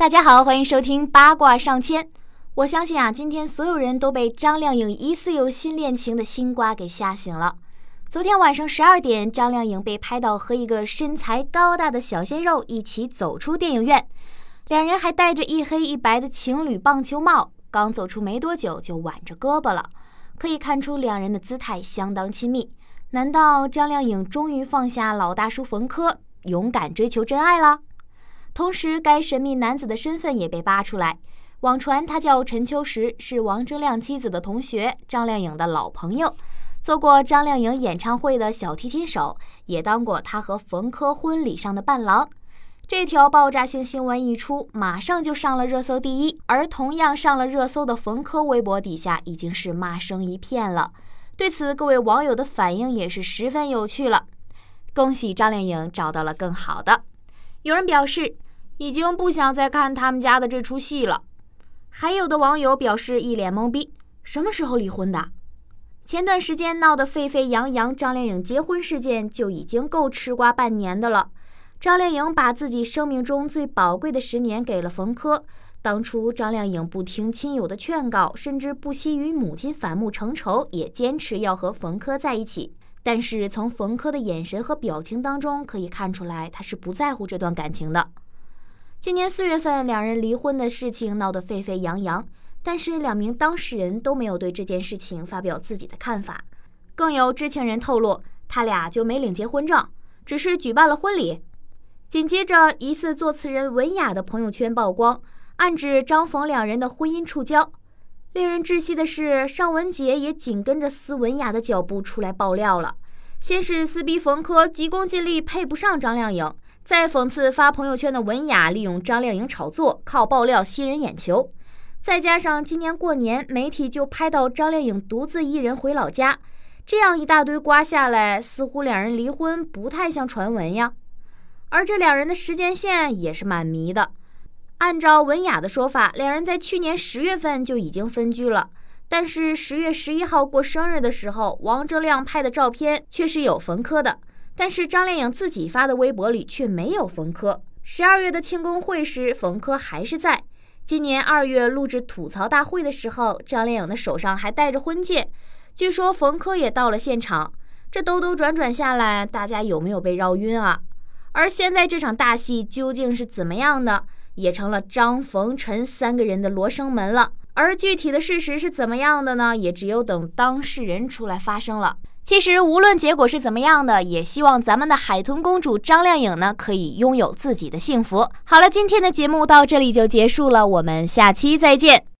大家好，欢迎收听八卦上千。我相信啊，今天所有人都被张靓颖疑似有新恋情的新瓜给吓醒了。昨天晚上十二点，张靓颖被拍到和一个身材高大的小鲜肉一起走出电影院，两人还戴着一黑一白的情侣棒球帽，刚走出没多久就挽着胳膊了，可以看出两人的姿态相当亲密。难道张靓颖终于放下老大叔冯轲，勇敢追求真爱了？同时，该神秘男子的身份也被扒出来。网传他叫陈秋实，是王铮亮妻子的同学，张靓颖的老朋友，做过张靓颖演唱会的小提琴手，也当过他和冯轲婚礼上的伴郎。这条爆炸性新闻一出，马上就上了热搜第一。而同样上了热搜的冯轲微博底下，已经是骂声一片了。对此，各位网友的反应也是十分有趣了。恭喜张靓颖找到了更好的。有人表示已经不想再看他们家的这出戏了，还有的网友表示一脸懵逼：什么时候离婚的？前段时间闹得沸沸扬扬，张靓颖结婚事件就已经够吃瓜半年的了。张靓颖把自己生命中最宝贵的十年给了冯轲，当初张靓颖不听亲友的劝告，甚至不惜与母亲反目成仇，也坚持要和冯轲在一起。但是从冯轲的眼神和表情当中可以看出来，他是不在乎这段感情的。今年四月份，两人离婚的事情闹得沸沸扬扬，但是两名当事人都没有对这件事情发表自己的看法。更有知情人透露，他俩就没领结婚证，只是举办了婚礼。紧接着，疑似作词人文雅的朋友圈曝光，暗指张冯两人的婚姻触礁。令人窒息的是，尚雯婕也紧跟着斯文雅的脚步出来爆料了。先是撕逼冯轲急功近利配不上张靓颖，在讽刺发朋友圈的文雅利用张靓颖炒作，靠爆料吸人眼球。再加上今年过年，媒体就拍到张靓颖独自一人回老家，这样一大堆瓜下来，似乎两人离婚不太像传闻呀。而这两人的时间线也是蛮迷的。按照文雅的说法，两人在去年十月份就已经分居了。但是十月十一号过生日的时候，王铮亮拍的照片却是有冯轲的，但是张靓颖自己发的微博里却没有冯轲。十二月的庆功会时，冯轲还是在。今年二月录制吐槽大会的时候，张靓颖的手上还戴着婚戒，据说冯轲也到了现场。这兜兜转转下来，大家有没有被绕晕啊？而现在这场大戏究竟是怎么样的？也成了张、冯、陈三个人的罗生门了。而具体的事实是怎么样的呢？也只有等当事人出来发声了。其实无论结果是怎么样的，也希望咱们的海豚公主张靓颖呢，可以拥有自己的幸福。好了，今天的节目到这里就结束了，我们下期再见。